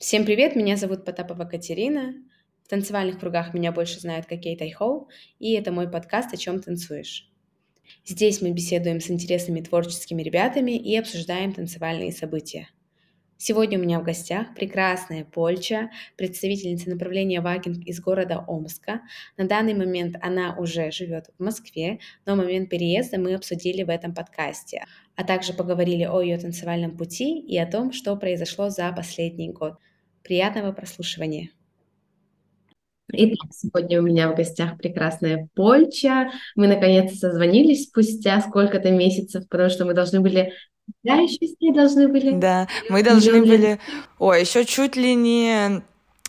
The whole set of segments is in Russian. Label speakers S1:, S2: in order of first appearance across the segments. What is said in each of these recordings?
S1: Всем привет, меня зовут Потапова Катерина. В танцевальных кругах меня больше знают как Кейт Айхоу, и это мой подкаст «О чем танцуешь?». Здесь мы беседуем с интересными творческими ребятами и обсуждаем танцевальные события – Сегодня у меня в гостях прекрасная Польча, представительница направления вагинг из города Омска. На данный момент она уже живет в Москве, но момент переезда мы обсудили в этом подкасте, а также поговорили о ее танцевальном пути и о том, что произошло за последний год. Приятного прослушивания!
S2: Итак, сегодня у меня в гостях прекрасная Польча. Мы наконец-то созвонились спустя сколько-то месяцев, потому что мы должны были да, еще с ней должны были.
S3: Да, мы должны были... Ой, еще чуть ли не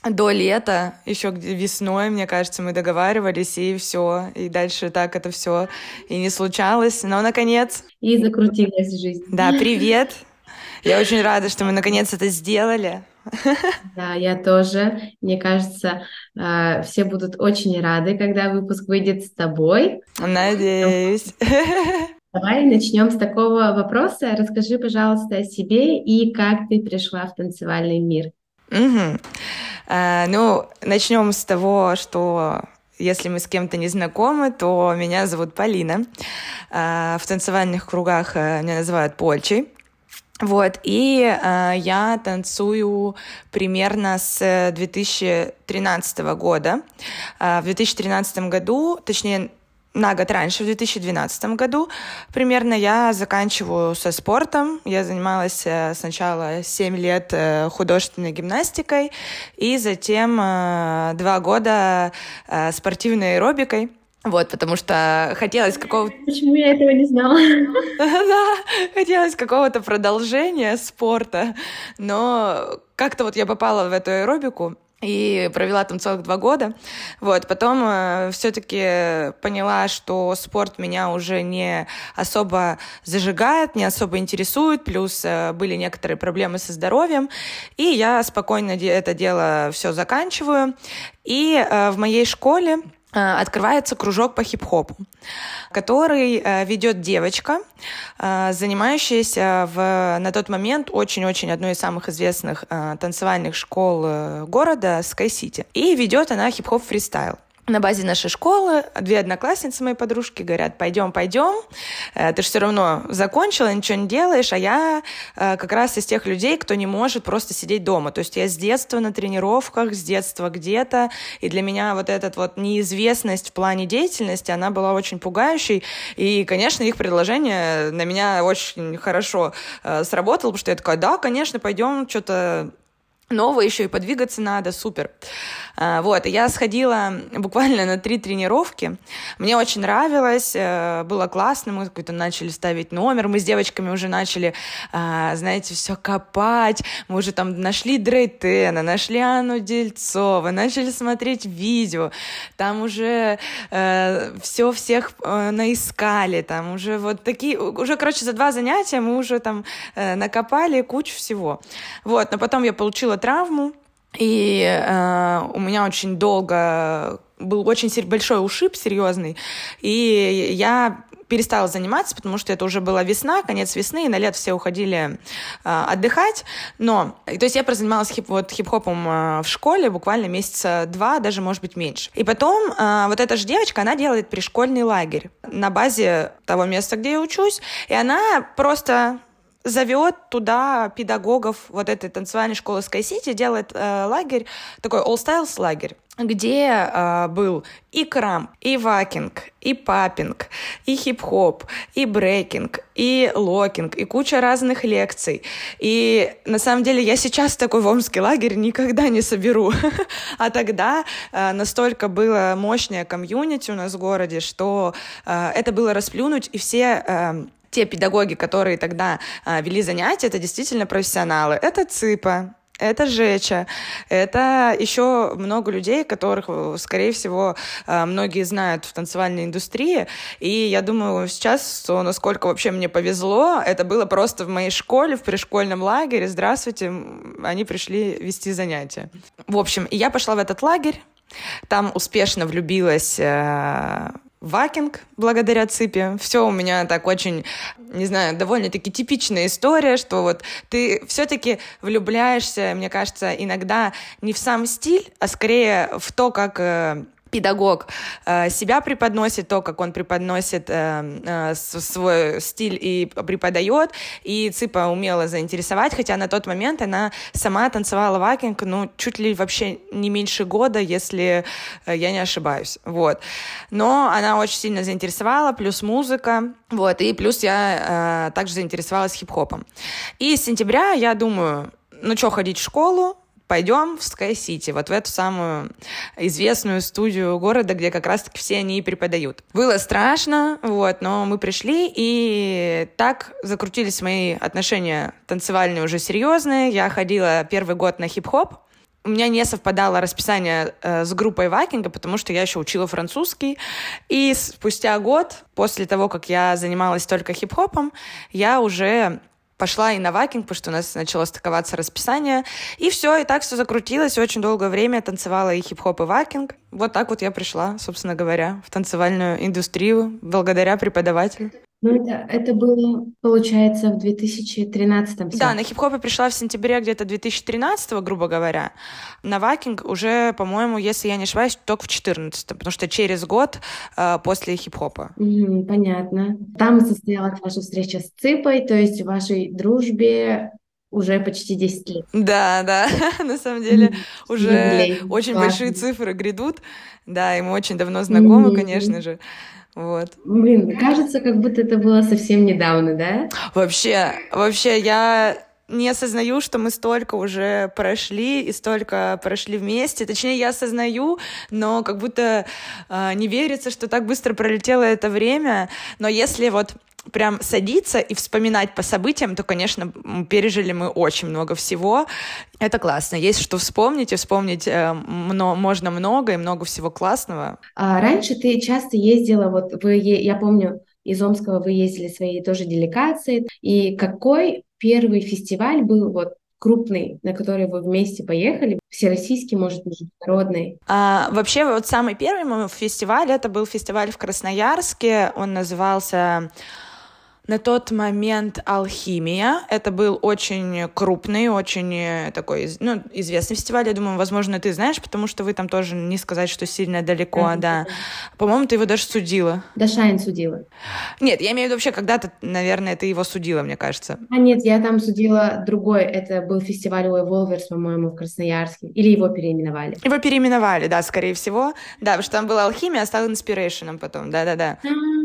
S3: до лета, еще весной, мне кажется, мы договаривались, и все. И дальше так это все и не случалось. Но, наконец...
S2: И закрутилась жизнь.
S3: Да, привет. Я очень рада, что мы наконец это сделали.
S2: Да, я тоже. Мне кажется, а, все будут очень рады, когда выпуск выйдет с тобой.
S3: Надеюсь.
S2: Давай начнем с такого вопроса. Расскажи, пожалуйста, о себе и как ты пришла в танцевальный мир.
S3: Угу. А, ну, начнем с того, что если мы с кем-то не знакомы, то меня зовут Полина. А, в танцевальных кругах э, меня называют Польчей. Вот, и э, я танцую примерно с 2013 года. Э, в 2013 году, точнее, на год раньше, в 2012 году примерно, я заканчиваю со спортом. Я занималась э, сначала 7 лет э, художественной гимнастикой и затем э, два года спортивной аэробикой. Вот, потому что хотелось какого-то...
S2: Почему я этого не знала?
S3: Да, хотелось какого-то продолжения спорта, но как-то вот я попала в эту аэробику, и провела там целых два года. Вот, потом э, все-таки поняла, что спорт меня уже не особо зажигает, не особо интересует, плюс э, были некоторые проблемы со здоровьем, и я спокойно это дело все заканчиваю. И э, в моей школе открывается кружок по хип-хопу, который э, ведет девочка, э, занимающаяся в, на тот момент очень-очень одной из самых известных танцевальных школ города Sky City. И ведет она хип-хоп фристайл на базе нашей школы две одноклассницы моей подружки говорят, пойдем, пойдем, э, ты же все равно закончила, ничего не делаешь, а я э, как раз из тех людей, кто не может просто сидеть дома. То есть я с детства на тренировках, с детства где-то, и для меня вот эта вот неизвестность в плане деятельности, она была очень пугающей, и, конечно, их предложение на меня очень хорошо э, сработало, потому что я такая, да, конечно, пойдем, что-то новое еще и подвигаться надо, супер. А, вот, я сходила буквально на три тренировки. Мне очень нравилось, э, было классно, мы какой-то начали ставить номер, мы с девочками уже начали, а, знаете, все копать, мы уже там нашли Дрейтена, нашли Анну Дельцова, начали смотреть видео, там уже э, все всех э, наискали, там уже вот такие, уже, короче, за два занятия мы уже там накопали кучу всего. Вот, но потом я получила травму, и э, у меня очень долго был очень большой ушиб серьезный, и я перестала заниматься, потому что это уже была весна, конец весны, и на лет все уходили э, отдыхать. Но, то есть я прозанималась хип, вот, хип-хопом э, в школе буквально месяца два, даже, может быть, меньше. И потом э, вот эта же девочка, она делает пришкольный лагерь на базе того места, где я учусь, и она просто зовет туда педагогов вот этой танцевальной школы Sky City, делает э, лагерь, такой All Styles лагерь, где э, был и крамп, и вакинг, и поппинг, и хип-хоп, и брейкинг, и локинг, и куча разных лекций. И на самом деле я сейчас такой в омский лагерь никогда не соберу. а тогда э, настолько было мощное комьюнити у нас в городе, что э, это было расплюнуть, и все э, те педагоги, которые тогда а, вели занятия, это действительно профессионалы. Это ЦИПа, это Жеча, это еще много людей, которых, скорее всего, а, многие знают в танцевальной индустрии. И я думаю сейчас, что насколько вообще мне повезло, это было просто в моей школе, в пришкольном лагере. Здравствуйте, они пришли вести занятия. В общем, я пошла в этот лагерь, там успешно влюбилась э, вакинг благодаря ЦИПе. Все у меня так очень, не знаю, довольно-таки типичная история, что вот ты все-таки влюбляешься, мне кажется, иногда не в сам стиль, а скорее в то, как э, педагог э, себя преподносит, то, как он преподносит э, э, свой стиль и преподает, и Ципа умела заинтересовать, хотя на тот момент она сама танцевала вакинг, ну, чуть ли вообще не меньше года, если я не ошибаюсь, вот. Но она очень сильно заинтересовала, плюс музыка, вот, и плюс я также заинтересовалась хип-хопом. И с сентября я думаю, ну что, ходить в школу, пойдем в City, вот в эту самую известную студию города, где как раз-таки все они и преподают. Было страшно, вот, но мы пришли, и так закрутились мои отношения танцевальные уже серьезные. Я ходила первый год на хип-хоп, у меня не совпадало расписание э, с группой вакинга, потому что я еще учила французский. И спустя год, после того, как я занималась только хип-хопом, я уже пошла и на вакинг, потому что у нас начало стыковаться расписание. И все, и так все закрутилось. Очень долгое время танцевала и хип-хоп, и вакинг. Вот так вот я пришла, собственно говоря, в танцевальную индустрию благодаря преподавателю.
S2: Ну, это, это было, получается, в 2013
S3: Да, на хип-хоп я пришла в сентябре где-то 2013 грубо говоря. На вакинг уже, по-моему, если я не ошибаюсь, только в 2014 потому что через год э, после хип-хопа.
S2: Mm, понятно. Там состоялась ваша встреча с Цыпой, то есть в вашей дружбе уже почти 10 лет.
S3: Да, да, на самом деле уже очень большие цифры грядут. Да, и мы очень давно знакомы, конечно же. Вот.
S2: Блин, кажется, как будто это было совсем недавно, да?
S3: Вообще, вообще, я не осознаю, что мы столько уже прошли и столько прошли вместе. Точнее, я осознаю, но как будто э, не верится, что так быстро пролетело это время. Но если вот прям садиться и вспоминать по событиям, то, конечно, пережили мы очень много всего. Это классно. Есть что вспомнить, и вспомнить э, мно, можно много, и много всего классного.
S2: А раньше ты часто ездила, вот вы, я помню, из Омского вы ездили свои тоже делегации. И какой первый фестиваль был вот крупный, на который вы вместе поехали, всероссийский, может, международный?
S3: А, вообще, вот самый первый мой фестиваль, это был фестиваль в Красноярске, он назывался на тот момент «Алхимия». Это был очень крупный, очень э, такой, ну, известный фестиваль. Я думаю, возможно, ты знаешь, потому что вы там тоже не сказать, что сильно далеко, да. да. По-моему, ты его даже судила.
S2: Да, Шайн судила.
S3: Нет, я имею в виду вообще, когда-то, наверное, ты его судила, мне кажется.
S2: А нет, я там судила другой. Это был фестиваль у Evolvers, по-моему, в Красноярске. Или его переименовали?
S3: Его переименовали, да, скорее всего. Да, потому что там была алхимия, а стал Inspiration ом потом, да-да-да.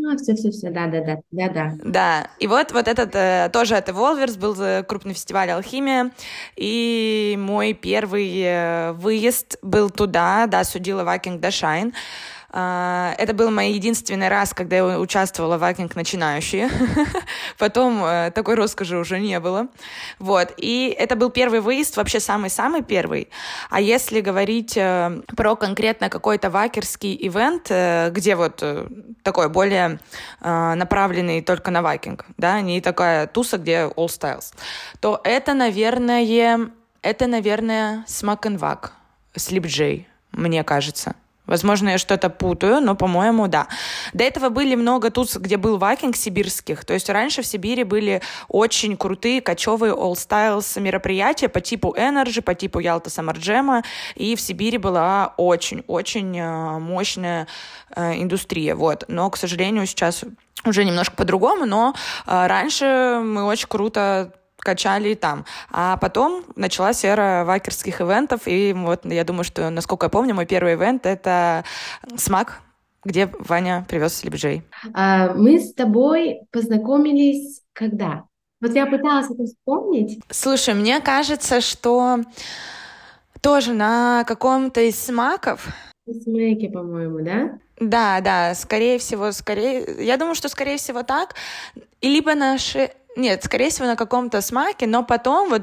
S2: А, все-все-все, да-да-да, да-да.
S3: Да, и вот, вот этот э, тоже от Evolvers был крупный фестиваль «Алхимия», и мой первый э, выезд был туда, да, судила «Вакинг Дашайн». А, это был мой единственный раз, когда я участвовала в вакинг начинающие. Потом э, такой роскоши уже не было. Вот. И это был первый выезд, вообще самый-самый первый. А если говорить э, про конкретно какой-то вакерский ивент, э, где вот такой более направленный только на вакинг, да, не такая туса, где all styles, то это, наверное, это, наверное, Smack and Wack, Sleep J, мне кажется. Возможно, я что-то путаю, но, по-моему, да. До этого были много тут, где был вакинг сибирских. То есть раньше в Сибири были очень крутые, кочевые all styles мероприятия по типу Energy, по типу Ялта Самарджема. И в Сибири была очень-очень э, мощная э, индустрия. Вот. Но, к сожалению, сейчас уже немножко по-другому, но э, раньше мы очень круто качали и там. А потом началась эра вакерских ивентов, и вот я думаю, что, насколько я помню, мой первый ивент — это смак, где Ваня привез слепджей.
S2: А, мы с тобой познакомились когда? Вот я пыталась это вспомнить.
S3: Слушай, мне кажется, что тоже на каком-то из смаков.
S2: Смеки, по-моему, да?
S3: Да, да, скорее всего, скорее... Я думаю, что скорее всего так. И либо наши нет, скорее всего, на каком-то смаке, но потом вот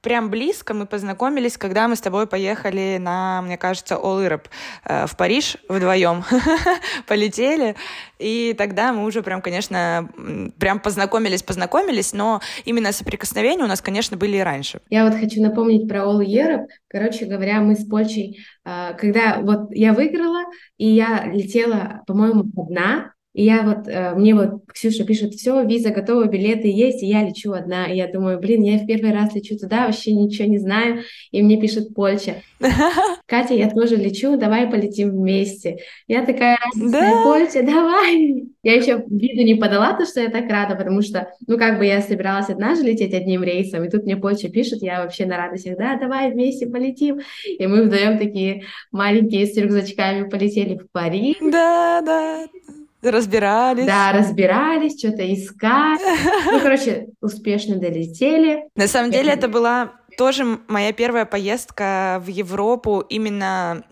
S3: прям близко мы познакомились, когда мы с тобой поехали на, мне кажется, All Europe э, в Париж вдвоем. Полетели. И тогда мы уже прям, конечно, прям познакомились, познакомились, но именно соприкосновения у нас, конечно, были и раньше.
S2: Я вот хочу напомнить про All Europe. Короче говоря, мы с Польшей, э, когда вот я выиграла, и я летела, по-моему, одна, и я вот, э, мне вот Ксюша пишет, все, виза готова, билеты есть, и я лечу одна. И я думаю, блин, я в первый раз лечу туда, вообще ничего не знаю. И мне пишет Польша. Катя, я тоже лечу, давай полетим вместе. Я такая, да? Польша, давай. Я еще виду не подала то, что я так рада, потому что, ну, как бы я собиралась одна же лететь одним рейсом, и тут мне Польша пишет, я вообще на радостях, да, давай вместе полетим. И мы вдвоем такие маленькие с рюкзачками полетели в Париж.
S3: Да, да. Разбирались.
S2: Да, разбирались, что-то искали. Ну, короче, успешно долетели.
S3: На самом деле это была тоже моя первая поездка в Европу именно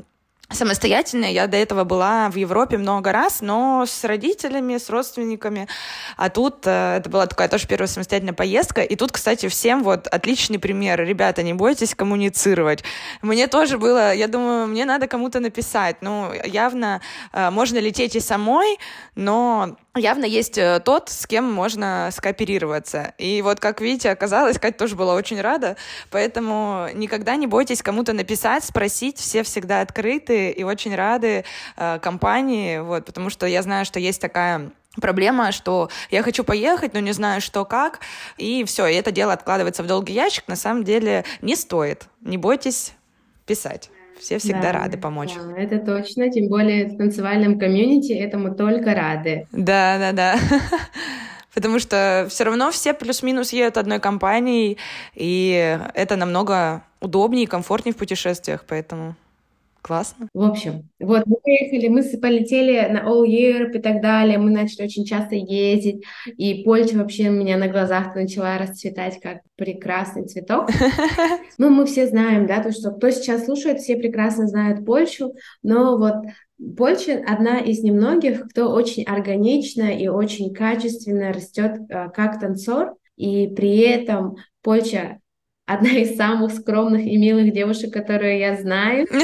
S3: самостоятельная. Я до этого была в Европе много раз, но с родителями, с родственниками. А тут э, это была такая тоже первая самостоятельная поездка. И тут, кстати, всем вот отличный пример. Ребята, не бойтесь коммуницировать. Мне тоже было, я думаю, мне надо кому-то написать. Ну, явно э, можно лететь и самой, но явно есть э, тот, с кем можно скооперироваться. И вот, как видите, оказалось, Катя тоже была очень рада, поэтому никогда не бойтесь кому-то написать, спросить, все всегда открыты и очень рады э, компании, вот, потому что я знаю, что есть такая проблема, что я хочу поехать, но не знаю, что как, и все, и это дело откладывается в долгий ящик, на самом деле не стоит. Не бойтесь писать. Все всегда да, рады помочь.
S2: Да, это точно, тем более в танцевальном комьюнити этому только рады.
S3: Да, да, да. Потому что все равно все плюс-минус едут одной компанией, и это намного удобнее и комфортнее в путешествиях, поэтому Классно.
S2: В общем, вот мы поехали, мы полетели на All Europe и так далее, мы начали очень часто ездить, и Польша вообще у меня на глазах начала расцветать как прекрасный цветок. Ну, мы все знаем, да, то, что кто сейчас слушает, все прекрасно знают Польшу, но вот Польша одна из немногих, кто очень органично и очень качественно растет э, как танцор, и при этом Польша одна из самых скромных и милых девушек, которые я знаю.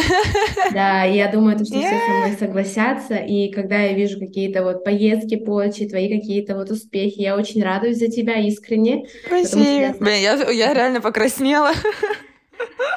S2: Да, и я думаю, что все со мной согласятся. И когда я вижу какие-то вот поездки Польши, твои какие-то вот успехи, я очень радуюсь за тебя искренне.
S3: Спасибо. Я... Блин, я, я реально покраснела.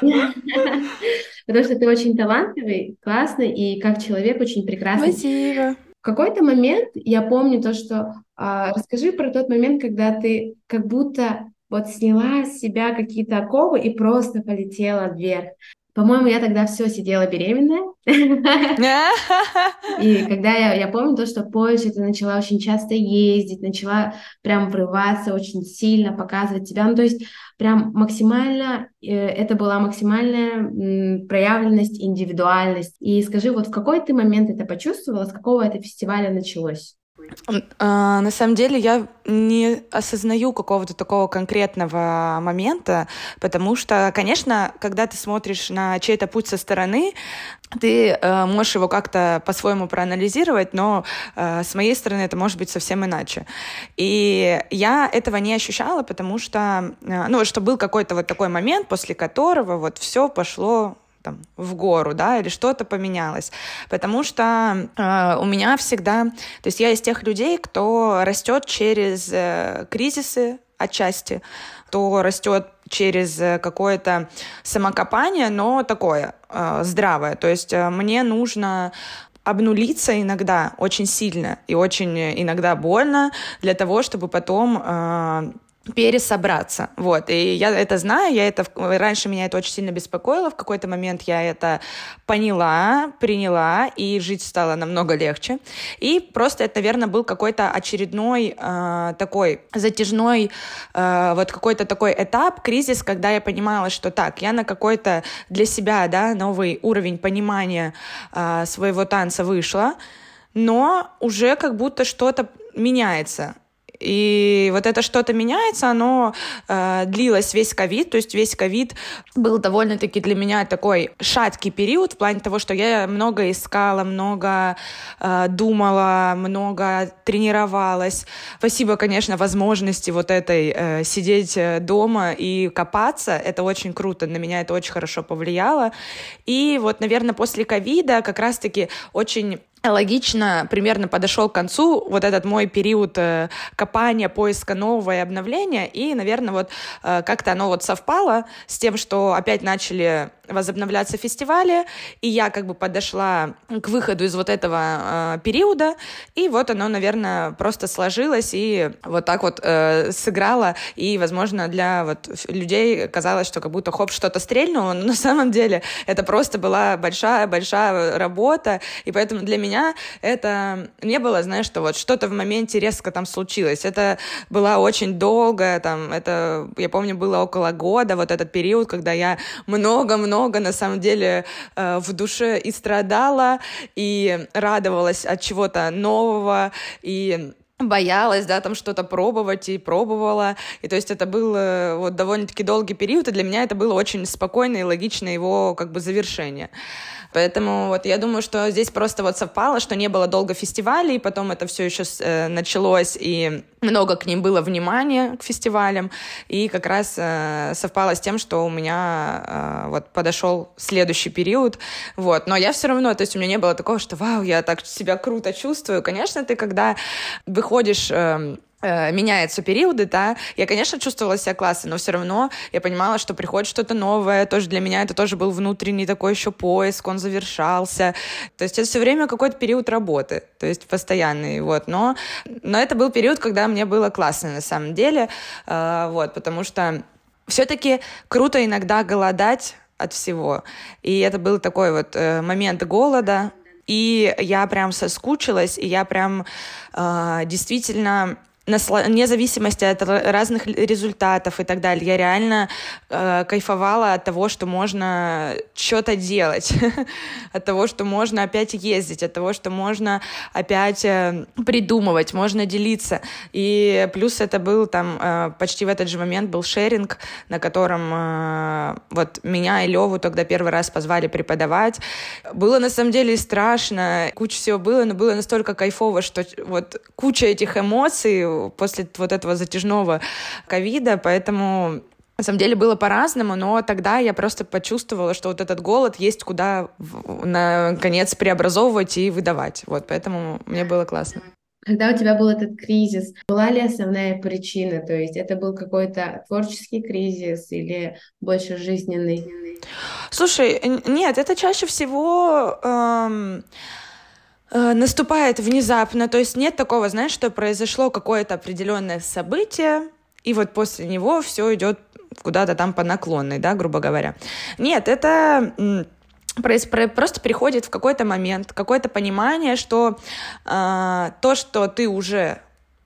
S2: Потому что ты очень талантливый, классный и как человек очень прекрасный.
S3: Спасибо.
S2: В какой-то момент я помню то, что а, расскажи про тот момент, когда ты как будто вот сняла с себя какие-то оковы и просто полетела вверх. По-моему, я тогда все сидела беременная. И когда я, я помню то, что позже ты начала очень часто ездить, начала прям врываться очень сильно, показывать себя. Ну, то есть прям максимально, э, это была максимальная проявленность, индивидуальность. И скажи, вот в какой ты момент это почувствовала, с какого это фестиваля началось?
S3: А, на самом деле я не осознаю какого-то такого конкретного момента, потому что, конечно, когда ты смотришь на чей-то путь со стороны, ты э, можешь его как-то по-своему проанализировать, но э, с моей стороны это может быть совсем иначе. И я этого не ощущала, потому что, э, ну, что был какой-то вот такой момент, после которого вот все пошло там, в гору, да, или что-то поменялось. Потому что э, у меня всегда, то есть я из тех людей, кто растет через э, кризисы отчасти, кто растет через э, какое-то самокопание, но такое э, здравое. То есть э, мне нужно обнулиться иногда очень сильно и очень иногда больно для того, чтобы потом э, пересобраться. Вот. И я это знаю, я это... Раньше меня это очень сильно беспокоило, в какой-то момент я это поняла, приняла, и жить стало намного легче. И просто это, наверное, был какой-то очередной э, такой затяжной, э, вот какой-то такой этап, кризис, когда я понимала, что так, я на какой-то для себя, да, новый уровень понимания э, своего танца вышла, но уже как будто что-то меняется И вот это что-то меняется, оно э, длилось весь ковид, то есть весь ковид был довольно-таки для меня такой шаткий период в плане того, что я много искала, много э, думала, много тренировалась. Спасибо, конечно, возможности вот этой э, сидеть э, дома и копаться. Это очень круто, на меня это очень хорошо повлияло. И вот, наверное, после ковида как раз-таки очень логично примерно подошел к концу вот этот мой период э, копания, поиска нового и обновления, и, наверное, вот э, как-то оно вот совпало с тем, что опять начали возобновляться фестивали, и я как бы подошла к выходу из вот этого э, периода, и вот оно, наверное, просто сложилось и вот так вот э, сыграло, и, возможно, для вот людей казалось, что как будто хоп, что-то стрельнуло, но на самом деле это просто была большая-большая работа, и поэтому для меня это не было, знаешь, что вот что-то в моменте резко там случилось, это была очень долгая, там, это, я помню, было около года, вот этот период, когда я много-много много на самом деле э, в душе и страдала, и радовалась от чего-то нового, и боялась, да, там что-то пробовать и пробовала. И то есть это был э, вот довольно-таки долгий период, и для меня это было очень спокойное и логичное его как бы завершение. Поэтому вот я думаю, что здесь просто вот совпало, что не было долго фестивалей, потом это все еще э, началось, и много к ним было внимания, к фестивалям, и как раз э, совпало с тем, что у меня э, вот подошел следующий период, вот, но я все равно, то есть у меня не было такого, что вау, я так себя круто чувствую, конечно, ты когда выходишь э, меняются периоды, да, я, конечно, чувствовала себя классно, но все равно я понимала, что приходит что-то новое, тоже для меня это тоже был внутренний такой еще поиск, он завершался, то есть это все время какой-то период работы, то есть постоянный, вот, но, но это был период, когда мне было классно на самом деле, э, вот, потому что все-таки круто иногда голодать от всего, и это был такой вот э, момент голода, и я прям соскучилась, и я прям э, действительно вне зависимости от разных результатов и так далее. Я реально э, кайфовала от того, что можно что-то делать, от того, что можно опять ездить, от того, что можно опять э, придумывать, можно делиться. И плюс это был там э, почти в этот же момент был шеринг, на котором э, вот меня и Леву тогда первый раз позвали преподавать. Было на самом деле страшно, куча всего было, но было настолько кайфово, что вот куча этих эмоций после вот этого затяжного ковида, поэтому на самом деле было по-разному, но тогда я просто почувствовала, что вот этот голод есть куда, наконец, преобразовывать и выдавать. Вот, поэтому мне было классно.
S2: Когда у тебя был этот кризис, была ли основная причина? То есть это был какой-то творческий кризис или больше жизненный?
S3: Слушай, нет, это чаще всего... Эм наступает внезапно, то есть нет такого, знаешь, что произошло какое-то определенное событие, и вот после него все идет куда-то там по наклонной, да, грубо говоря. Нет, это просто приходит в какой-то момент, какое-то понимание, что э, то, что ты уже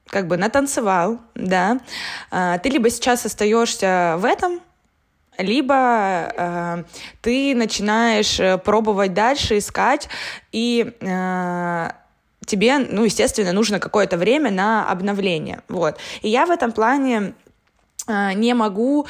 S3: как бы натанцевал, да, э, ты либо сейчас остаешься в этом, либо э, ты начинаешь э, пробовать дальше, искать, и э, тебе, ну, естественно, нужно какое-то время на обновление. Вот. И я в этом плане э, не могу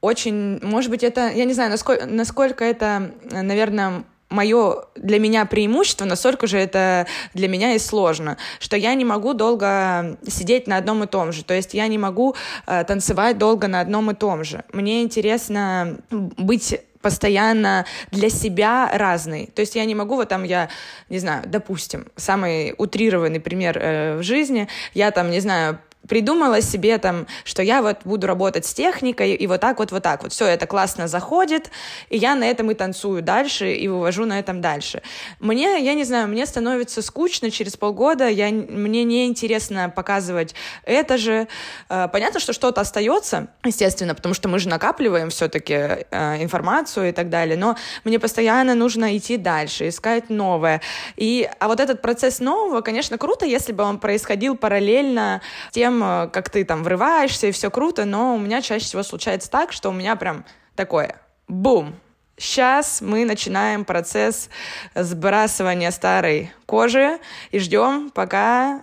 S3: очень, может быть, это, я не знаю, насколько, насколько это, наверное, мое для меня преимущество, настолько же это для меня и сложно, что я не могу долго сидеть на одном и том же. То есть я не могу э, танцевать долго на одном и том же. Мне интересно быть постоянно для себя разный. То есть я не могу, вот там я, не знаю, допустим, самый утрированный пример э, в жизни, я там, не знаю, придумала себе там, что я вот буду работать с техникой, и вот так вот, вот так вот. Все это классно заходит, и я на этом и танцую дальше, и вывожу на этом дальше. Мне, я не знаю, мне становится скучно через полгода, я, мне не интересно показывать это же. Э, понятно, что что-то остается, естественно, потому что мы же накапливаем все-таки э, информацию и так далее, но мне постоянно нужно идти дальше, искать новое. И, а вот этот процесс нового, конечно, круто, если бы он происходил параллельно тем, Э, как ты там врываешься, и все круто, но у меня чаще всего случается так, что у меня прям такое бум, Сейчас мы начинаем процесс сбрасывания старой кожи и ждем, пока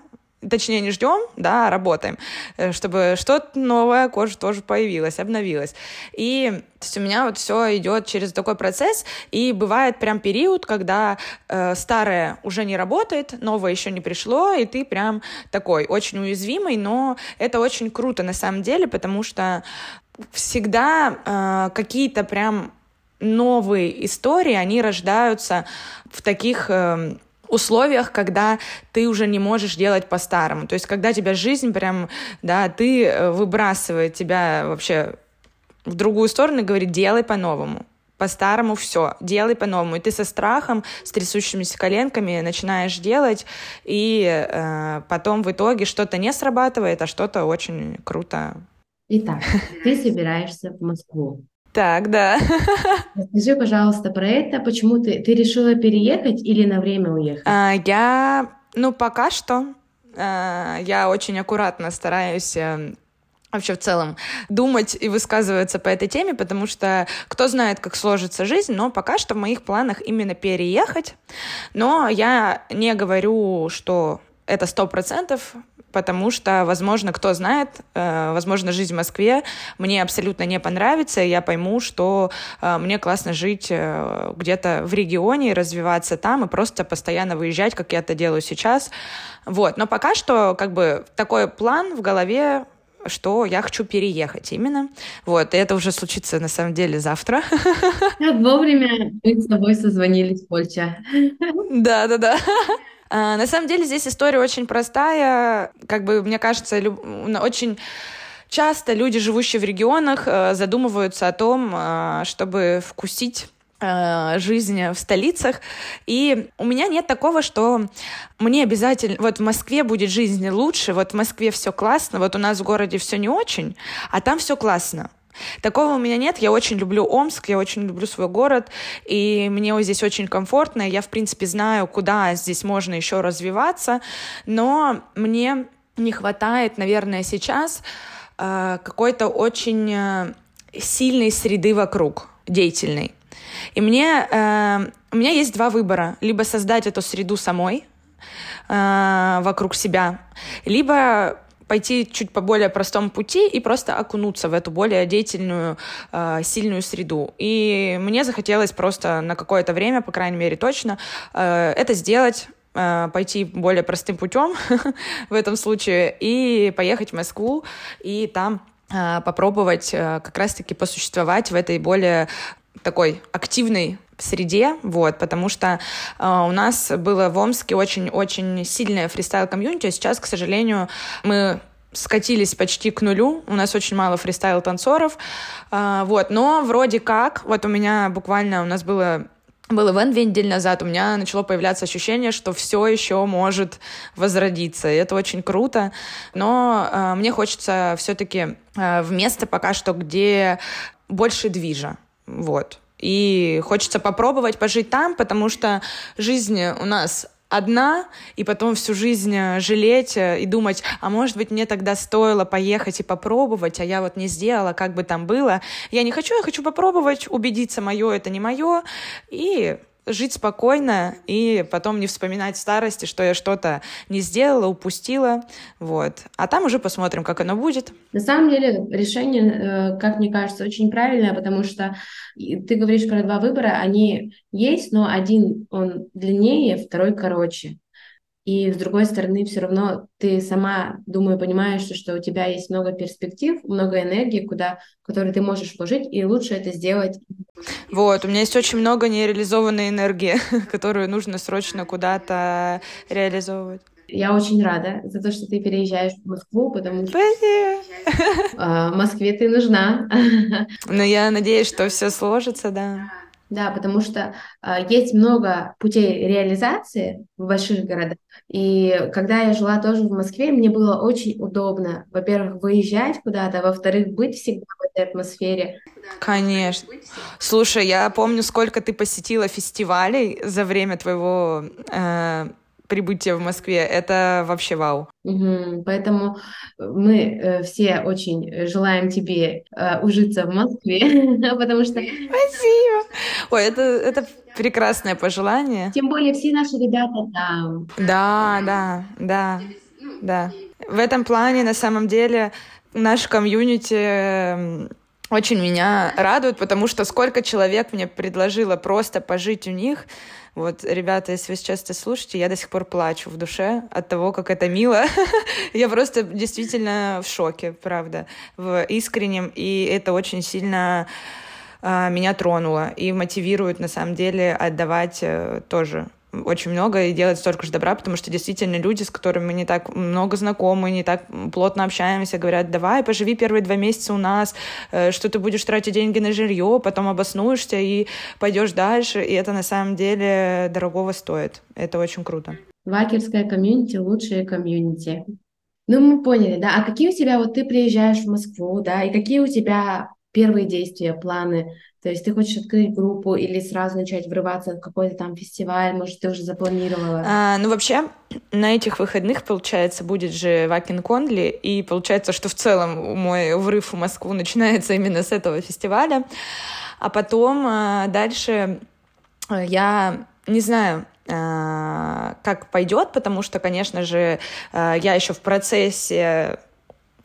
S3: точнее, не ждем, да, а работаем, э, чтобы что-то новое кожа тоже появилось, обновилось. И то есть у меня вот все идет через такой процесс, и бывает прям период, когда э, старое уже не работает, новое еще не пришло, и ты прям такой очень уязвимый, но это очень круто на самом деле, потому что всегда э, какие-то прям новые истории, они рождаются в таких э, условиях, когда ты уже не можешь делать по-старому. То есть, когда тебя жизнь прям, да, ты э, выбрасывает тебя вообще в другую сторону и говорит, делай по-новому по-старому все, делай по-новому. И ты со страхом, с трясущимися коленками начинаешь делать, и э, потом в итоге что-то не срабатывает, а что-то очень круто.
S2: Итак, ты собираешься в Москву.
S3: Так, да.
S2: Расскажи, пожалуйста, про это. Почему ты, ты решила переехать или на время уехать?
S3: А, я, ну, пока что а, я очень аккуратно стараюсь э, вообще в целом думать и высказываться по этой теме, потому что кто знает, как сложится жизнь, но пока что в моих планах именно переехать. Но я не говорю, что это сто процентов, потому что, возможно, кто знает, э, возможно, жизнь в Москве мне абсолютно не понравится, и я пойму, что э, мне классно жить э, где-то в регионе, развиваться там и просто постоянно выезжать, как я это делаю сейчас. Вот. Но пока что как бы такой план в голове что я хочу переехать именно. Вот, и это уже случится на самом деле завтра.
S2: Как вовремя мы с тобой созвонились, Польча.
S3: Да, да, да. А, на самом деле здесь история очень простая. Как бы, мне кажется, очень часто люди, живущие в регионах, э, задумываются о том, э, чтобы вкусить э, жизнь в столицах. И у меня нет такого, что мне обязательно... Вот в Москве будет жизнь лучше, вот в Москве все классно, вот у нас в городе все не очень, а там все классно. Такого у меня нет. Я очень люблю Омск, я очень люблю свой город, и мне здесь очень комфортно. Я, в принципе, знаю, куда здесь можно еще развиваться, но мне не хватает, наверное, сейчас э, какой-то очень э, сильной среды вокруг, деятельной. И мне, э, у меня есть два выбора. Либо создать эту среду самой, вокруг себя, либо пойти чуть по более простому пути и просто окунуться в эту более деятельную, э, сильную среду. И мне захотелось просто на какое-то время, по крайней мере, точно, э, это сделать э, пойти более простым путем в этом случае и поехать в Москву и там попробовать как раз-таки посуществовать в этой более такой активной среде, вот, потому что э, у нас было в Омске очень-очень сильное фристайл-комьюнити, а сейчас, к сожалению, мы скатились почти к нулю, у нас очень мало фристайл-танцоров, э, вот, но вроде как, вот у меня буквально, у нас было был ивент две недели назад, у меня начало появляться ощущение, что все еще может возродиться. И это очень круто. Но э, мне хочется все-таки э, в место пока что, где больше движа. Вот. И хочется попробовать пожить там, потому что жизнь у нас одна, и потом всю жизнь э, жалеть э, и думать, а может быть, мне тогда стоило поехать и попробовать, а я вот не сделала, как бы там было. Я не хочу, я хочу попробовать, убедиться, мое это не мое, и жить спокойно и потом не вспоминать старости, что я что-то не сделала, упустила, вот. А там уже посмотрим, как оно будет.
S2: На самом деле решение, э, как мне кажется, очень правильное, потому что ты говоришь про два выбора, они есть, но один он длиннее, второй короче. И с другой стороны, все равно ты сама, думаю, понимаешь, что у тебя есть много перспектив, много энергии, куда, которые ты можешь вложить, и лучше это сделать.
S3: Вот, у меня есть очень много нереализованной энергии, которую нужно срочно куда-то реализовывать.
S2: Я очень рада за то, что ты переезжаешь в Москву, потому что
S3: Спасибо.
S2: А, Москве ты нужна.
S3: Но я надеюсь, что все сложится, да.
S2: Да, потому что э, есть много путей реализации в больших городах. И когда я жила тоже в Москве, мне было очень удобно, во-первых, выезжать куда-то, во-вторых, быть всегда в этой атмосфере.
S3: Конечно. Слушай, я помню, сколько ты посетила фестивалей за время твоего э, прибытие в Москве. Это вообще вау.
S2: Угу. Поэтому мы э, все очень желаем тебе э, ужиться в Москве, потому что...
S3: Спасибо! Ой, это, это прекрасное пожелание.
S2: Тем более все наши ребята там.
S3: Да, да, да. да. В этом плане, на самом деле, наш комьюнити очень меня радует, потому что сколько человек мне предложило просто пожить у них. Вот, ребята, если вы сейчас это слушаете, я до сих пор плачу в душе от того, как это мило. я просто действительно в шоке, правда, в искреннем, и это очень сильно а, меня тронуло и мотивирует на самом деле отдавать э, тоже очень много и делать столько же добра, потому что действительно люди, с которыми мы не так много знакомы, не так плотно общаемся, говорят, давай, поживи первые два месяца у нас, э, что ты будешь тратить деньги на жилье, потом обоснуешься и пойдешь дальше, и это на самом деле дорогого стоит. Это очень круто.
S2: Вакерская комьюнити — лучшее комьюнити. Ну, мы поняли, да. А какие у тебя, вот ты приезжаешь в Москву, да, и какие у тебя первые действия, планы? То есть ты хочешь открыть группу или сразу начать врываться в какой-то там фестиваль, может, ты уже запланировала?
S3: А, ну, вообще, на этих выходных, получается, будет же Вакин Конли, и получается, что в целом мой врыв в Москву начинается именно с этого фестиваля. А потом а, дальше а, я не знаю, а, как пойдет, потому что, конечно же, я еще в процессе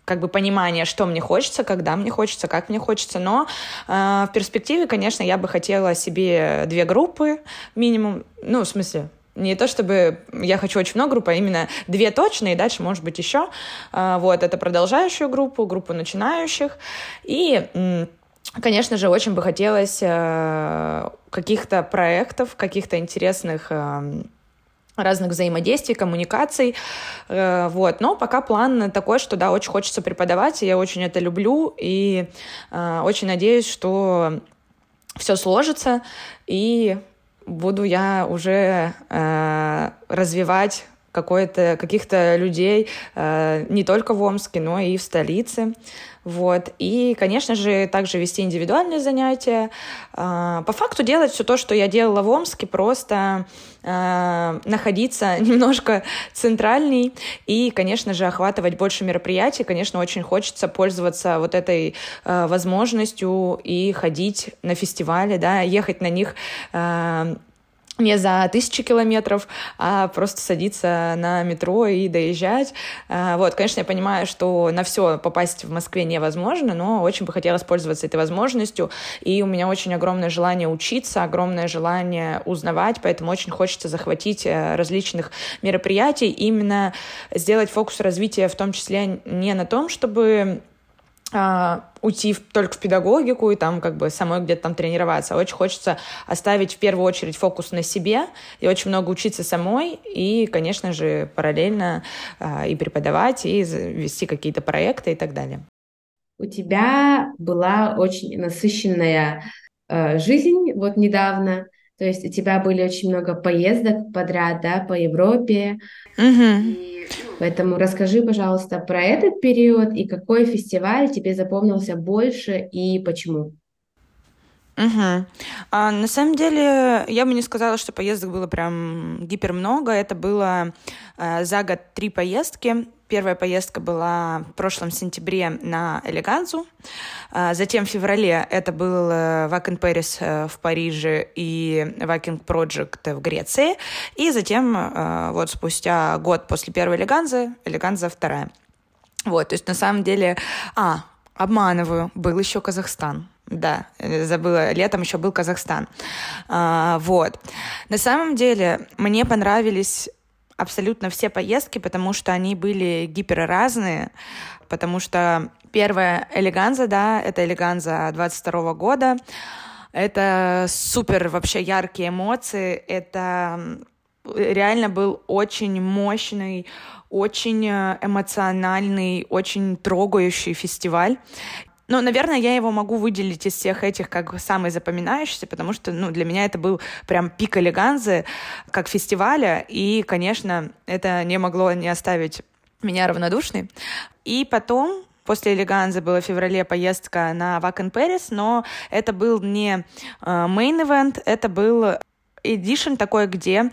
S3: как бы понимание, что мне хочется, когда мне хочется, как мне хочется. Но э, в перспективе, конечно, я бы хотела себе две группы минимум. Ну, в смысле, не то чтобы я хочу очень много групп, а именно две точные, и дальше может быть еще. Э, вот, это продолжающую группу, группу начинающих. И Конечно же, очень бы хотелось э, каких-то проектов, каких-то интересных э, разных взаимодействий, коммуникаций, э, вот. Но пока план такой, что, да, очень хочется преподавать, и я очень это люблю, и э, очень надеюсь, что все сложится, и буду я уже э, развивать какой-то, каких-то людей э, не только в Омске, но и в столице. Вот. И, конечно же, также вести индивидуальные занятия. Э, по факту делать все то, что я делала в Омске, просто э, находиться немножко центральней и, конечно же, охватывать больше мероприятий. Конечно, очень хочется пользоваться вот этой э, возможностью и ходить на фестивали, да, ехать на них э, не за тысячи километров, а просто садиться на метро и доезжать. А, вот, конечно, я понимаю, что на все попасть в Москве невозможно, но очень бы хотелось пользоваться этой возможностью, и у меня очень огромное желание учиться, огромное желание узнавать, поэтому очень хочется захватить э, различных мероприятий, именно сделать фокус развития в том числе не на том, чтобы уйти в, только в педагогику и там как бы самой где-то там тренироваться. Очень хочется оставить в первую очередь фокус на себе и очень много учиться самой и, конечно же, параллельно а, и преподавать, и вести какие-то проекты и так далее.
S2: У тебя была очень насыщенная э, жизнь вот недавно. То есть у тебя были очень много поездок подряд, да, по Европе.
S3: Угу.
S2: Поэтому расскажи, пожалуйста, про этот период и какой фестиваль тебе запомнился больше и почему.
S3: Угу. А, на самом деле, я бы не сказала, что поездок было прям гипер много. Это было э, за год три поездки. Первая поездка была в прошлом сентябре на Элеганзу. А, затем в феврале это был Вакен Пэрис в Париже и Вакинг Project в Греции. И затем, э, вот спустя год после первой Элеганзы, Элеганза вторая. Вот, то есть на самом деле... А, обманываю, был еще Казахстан. Да, забыла, летом еще был Казахстан. А, вот. На самом деле, мне понравились абсолютно все поездки, потому что они были гиперразные, потому что первая элеганза, да, это элеганза 22 года, это супер вообще яркие эмоции, это реально был очень мощный, очень эмоциональный, очень трогающий фестиваль. Ну, наверное, я его могу выделить из всех этих как самый запоминающийся, потому что, ну, для меня это был прям пик элеганзы как фестиваля, и, конечно, это не могло не оставить меня равнодушной. И потом После элеганзы была в феврале поездка на Вакен Пэрис, но это был не event, это был эдишн такой, где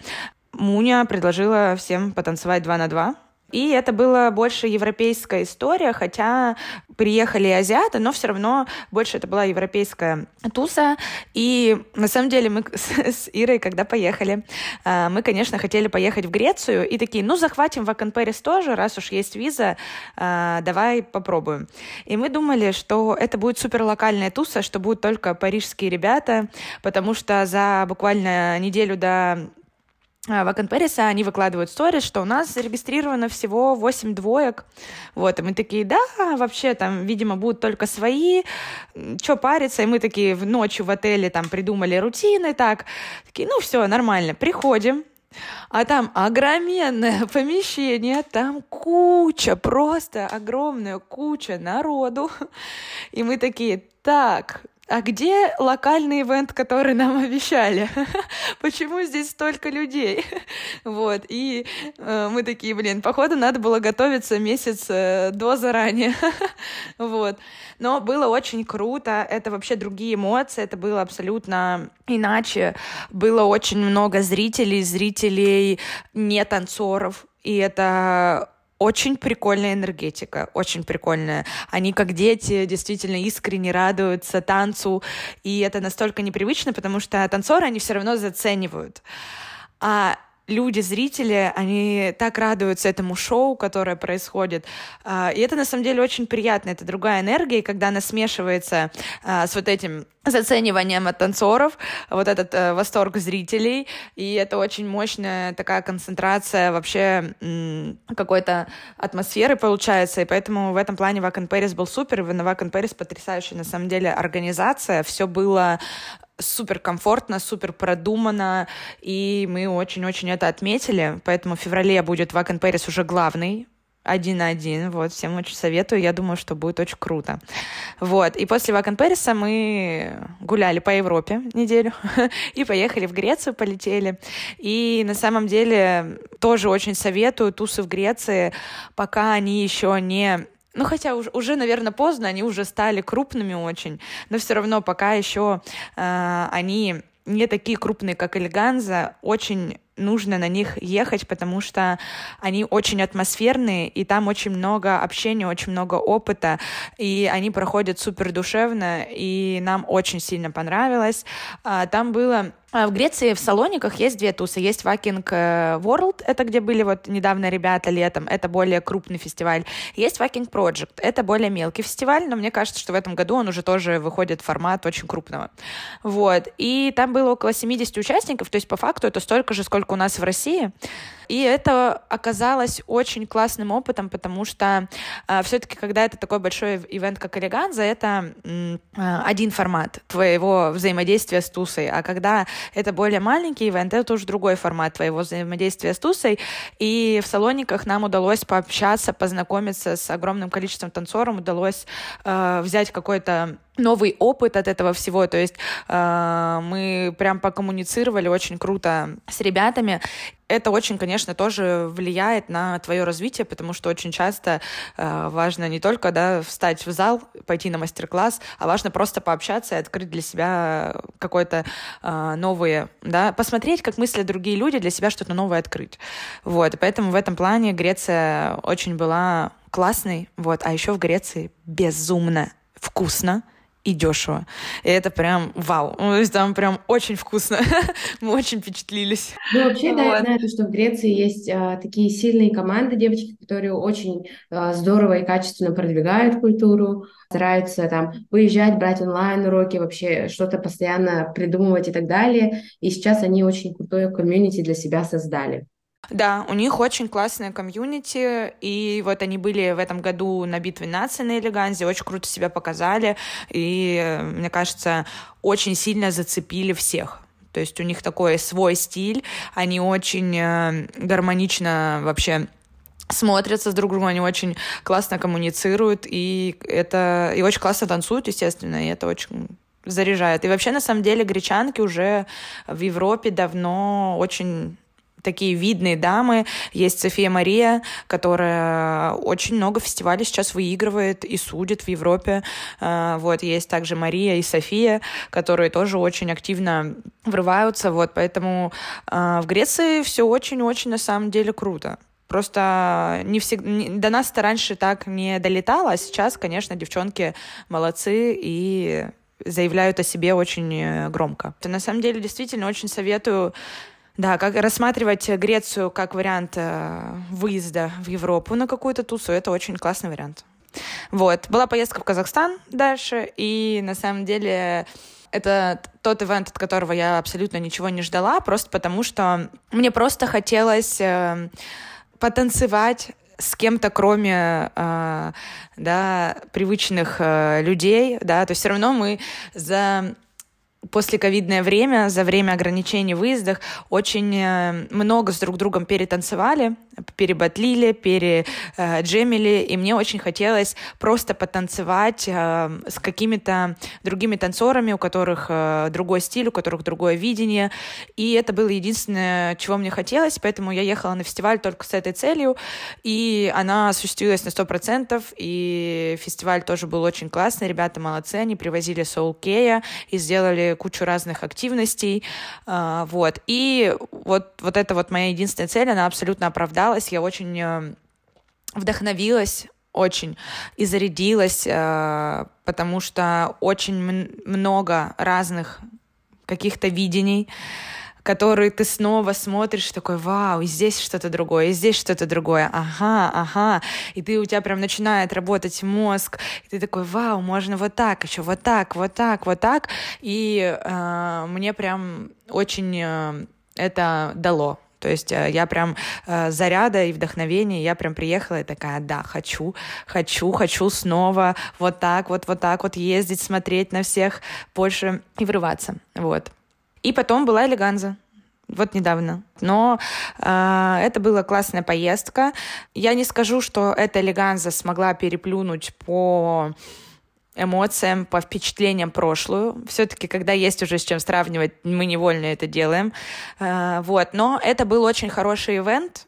S3: Муня предложила всем потанцевать два на два. И это была больше европейская история, хотя приехали азиаты, но все равно больше это была европейская туса. И на самом деле мы с, с Ирой, когда поехали, а, мы, конечно, хотели поехать в Грецию и такие, ну, захватим Вакан Пэрис тоже, раз уж есть виза, а, давай попробуем. И мы думали, что это будет супер локальная туса, что будут только парижские ребята, потому что за буквально неделю до а, Вакан Пэриса, они выкладывают сторис, что у нас зарегистрировано всего 8 двоек. Вот, и мы такие, да, вообще там, видимо, будут только свои, что париться, и мы такие в ночью в отеле там придумали рутины, так, такие, ну все, нормально, приходим, а там огроменное помещение, там куча, просто огромная куча народу. И мы такие, так, а где локальный ивент, который нам обещали? Почему здесь столько людей? вот, и э, мы такие, блин, походу надо было готовиться месяц э, до заранее. вот. Но было очень круто, это вообще другие эмоции, это было абсолютно иначе. Было очень много зрителей, зрителей не танцоров, и это очень прикольная энергетика, очень прикольная. Они как дети действительно искренне радуются танцу, и это настолько непривычно, потому что танцоры они все равно заценивают. А люди, зрители, они так радуются этому шоу, которое происходит. А, и это на самом деле очень приятно. Это другая энергия, и когда она смешивается а, с вот этим зацениванием от танцоров, вот этот э, восторг зрителей, и это очень мощная такая концентрация вообще какой-то атмосферы получается, и поэтому в этом плане Вакан Пэрис был супер, и на Вакан Пэрис потрясающая на самом деле организация, все было супер комфортно, супер продумано, и мы очень-очень это отметили, поэтому в феврале будет Вакан Пэрис уже главный, один на один, вот, всем очень советую, я думаю, что будет очень круто. Вот, и после Вакан Пэриса мы гуляли по Европе неделю и поехали в Грецию, полетели. И на самом деле тоже очень советую тусы в Греции, пока они еще не ну, хотя уже, уже, наверное, поздно, они уже стали крупными очень, но все равно пока еще э, они не такие крупные, как Элеганза, очень нужно на них ехать, потому что они очень атмосферные, и там очень много общения, очень много опыта, и они проходят супер душевно, и нам очень сильно понравилось. А, там было в Греции в Салониках есть две тусы. Есть Walking э, World, это где были вот недавно ребята летом, это более крупный фестиваль. Есть Walking Project, это более мелкий фестиваль, но мне кажется, что в этом году он уже тоже выходит в формат очень крупного. Вот. И там было около 70 участников, то есть по факту это столько же, сколько у нас в России. И это оказалось очень классным опытом, потому что э, все-таки, когда это такой большой ивент, как Элеганза, это э, один формат твоего взаимодействия с тусой, а когда это более маленький ивент, это уже другой формат твоего взаимодействия с тусой. И в Салониках нам удалось пообщаться, познакомиться с огромным количеством танцоров, удалось э, взять какой-то новый опыт от этого всего, то есть э, мы прям покоммуницировали очень круто с ребятами. Это очень, конечно, тоже влияет на твое развитие, потому что очень часто э, важно не только да, встать в зал, пойти на мастер-класс, а важно просто пообщаться и открыть для себя какое-то э, новое, да, посмотреть, как мыслят другие люди, для себя что-то новое открыть. Вот, и поэтому в этом плане Греция очень была классной, вот, а еще в Греции безумно вкусно, и дешево. И это прям вау. Ну, то есть там прям очень вкусно. Мы очень впечатлились.
S2: Ну, вообще, вот. да, я знаю, что в Греции есть а, такие сильные команды девочки, которые очень а, здорово и качественно продвигают культуру, стараются там выезжать, брать онлайн-уроки, вообще что-то постоянно придумывать и так далее. И сейчас они очень крутое комьюнити для себя создали.
S3: Да, у них очень классная комьюнити, и вот они были в этом году на битве нации на Элеганзе, очень круто себя показали, и, мне кажется, очень сильно зацепили всех. То есть у них такой свой стиль, они очень э, гармонично вообще смотрятся с друг другом, они очень классно коммуницируют, и это и очень классно танцуют, естественно, и это очень заряжает. И вообще, на самом деле, гречанки уже в Европе давно очень такие видные дамы. Есть София Мария, которая очень много фестивалей сейчас выигрывает и судит в Европе. А, вот, есть также Мария и София, которые тоже очень активно врываются. Вот, поэтому а, в Греции все очень-очень на самом деле круто. Просто не всегда, до нас это раньше так не долетало, а сейчас, конечно, девчонки молодцы и заявляют о себе очень э, громко. На самом деле, действительно, очень советую да, как рассматривать Грецию как вариант э, выезда в Европу на какую-то тусу, это очень классный вариант. Вот. Была поездка в Казахстан дальше, и на самом деле это тот ивент, от которого я абсолютно ничего не ждала, просто потому что мне просто хотелось э, потанцевать с кем-то, кроме э, да, привычных э, людей, да, то есть все равно мы за после ковидное время, за время ограничений в выездах, очень э, много с друг другом перетанцевали, перебатлили, переджемили, и мне очень хотелось просто потанцевать э, с какими-то другими танцорами, у которых э, другой стиль, у которых другое видение, и это было единственное, чего мне хотелось, поэтому я ехала на фестиваль только с этой целью, и она осуществилась на 100%, и фестиваль тоже был очень классный, ребята молодцы, они привозили Soul Kea и сделали кучу разных активностей, э, вот, и вот, вот это вот моя единственная цель, она абсолютно оправдалась, оправдалась, я очень э, вдохновилась очень и зарядилась, э, потому что очень много разных каких-то видений, которые ты снова смотришь, такой, вау, и здесь что-то другое, и здесь что-то другое, ага, ага, и ты, у тебя прям начинает работать мозг, и ты такой, вау, можно вот так, еще вот так, вот так, вот так, и э, мне прям очень э, это дало, то есть э, я прям э, заряда и вдохновения, я прям приехала и такая, да, хочу, хочу, хочу снова вот так вот, вот так вот ездить, смотреть на всех больше и врываться, вот. И потом была элеганза, вот недавно. Но э, это была классная поездка. Я не скажу, что эта элеганза смогла переплюнуть по эмоциям, по впечатлениям прошлую. Все-таки, когда есть уже с чем сравнивать, мы невольно это делаем. Э, вот. Но это был очень хороший ивент,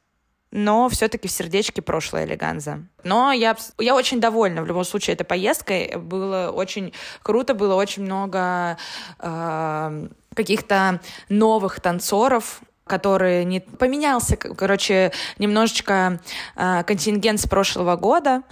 S3: но все-таки в сердечке прошлое элеганза. Но я, я очень довольна в любом случае этой поездкой. Было очень круто, было очень много э, каких-то новых танцоров, который не поменялся, короче, немножечко э, контингент с прошлого года,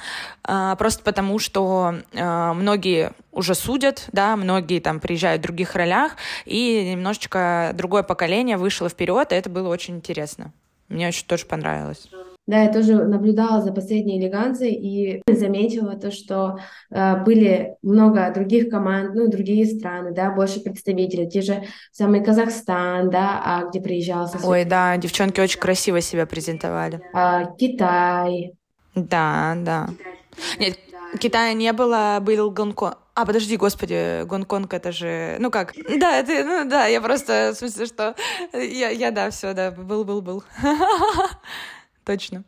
S3: э, просто потому что э, многие уже судят, да, многие там приезжают в других ролях, и немножечко другое поколение вышло вперед, и это было очень интересно. Мне очень тоже понравилось.
S2: Да, я тоже наблюдала за последней элеганцией и заметила то, что э, были много других команд, ну, другие страны, да, больше представителей, те же самый Казахстан, да, а где приезжал...
S3: Ой, да, девчонки очень красиво себя презентовали.
S2: А, Китай.
S3: Да, да. Нет, Китая не было, был Гонконг. А, подожди, господи, Гонконг это же... Ну как? Да, это, ну да, я просто, в смысле, что... Я, я да, все, да, был, был, был. точно.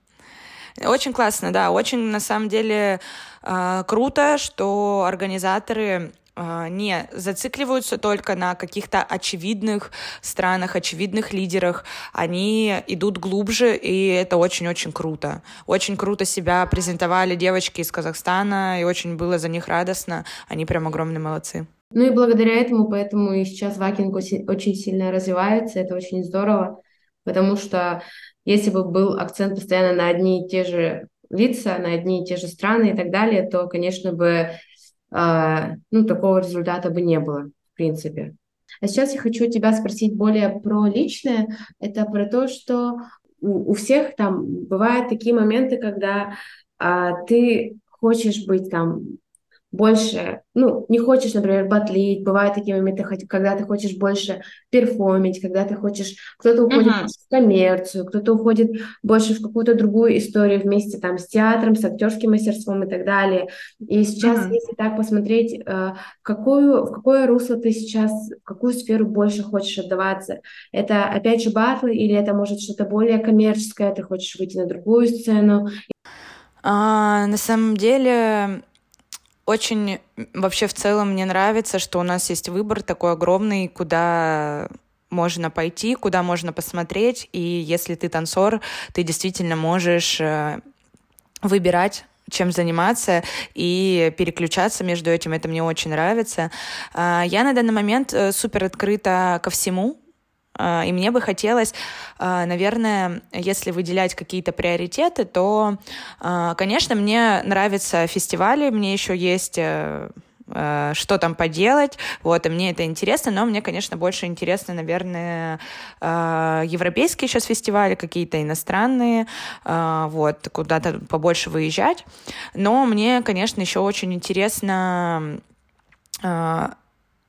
S3: Очень классно, да, очень на самом деле э, круто, что организаторы э, не зацикливаются только на каких-то очевидных странах, очевидных лидерах. Они идут глубже, и это очень-очень круто. Очень круто себя презентовали девочки из Казахстана, и очень было за них радостно. Они прям огромные молодцы.
S2: Ну и благодаря этому, поэтому и сейчас вакинг очень сильно развивается, это очень здорово, потому что если бы был акцент постоянно на одни и те же лица, на одни и те же страны и так далее, то, конечно бы, э, ну, такого результата бы не было, в принципе. А сейчас я хочу тебя спросить более про личное. Это про то, что у, всех там бывают такие моменты, когда э, ты хочешь быть там больше, ну, не хочешь, например, батлить, бывают такие моменты, когда ты хочешь больше перформить, когда ты хочешь, кто-то уходит uh-huh. в коммерцию, кто-то уходит больше в какую-то другую историю вместе там с театром, с актерским мастерством и так далее. И сейчас, uh-huh. если так посмотреть, э, какую, в какое русло ты сейчас, в какую сферу больше хочешь отдаваться, это опять же батлы или это может что-то более коммерческое, ты хочешь выйти на другую сцену?
S3: А, на самом деле очень вообще в целом мне нравится, что у нас есть выбор такой огромный, куда можно пойти, куда можно посмотреть, и если ты танцор, ты действительно можешь э, выбирать чем заниматься и переключаться между этим. Это мне очень нравится. А, я на данный момент э, супер открыта ко всему, и мне бы хотелось, а, наверное, если выделять какие-то приоритеты, то, а, конечно, мне нравятся фестивали, мне еще есть э, э, что там поделать, вот, и мне это интересно, но мне, конечно, больше интересно, наверное, европейские сейчас фестивали, какие-то иностранные, вот, куда-то побольше выезжать, но мне, конечно, еще очень интересно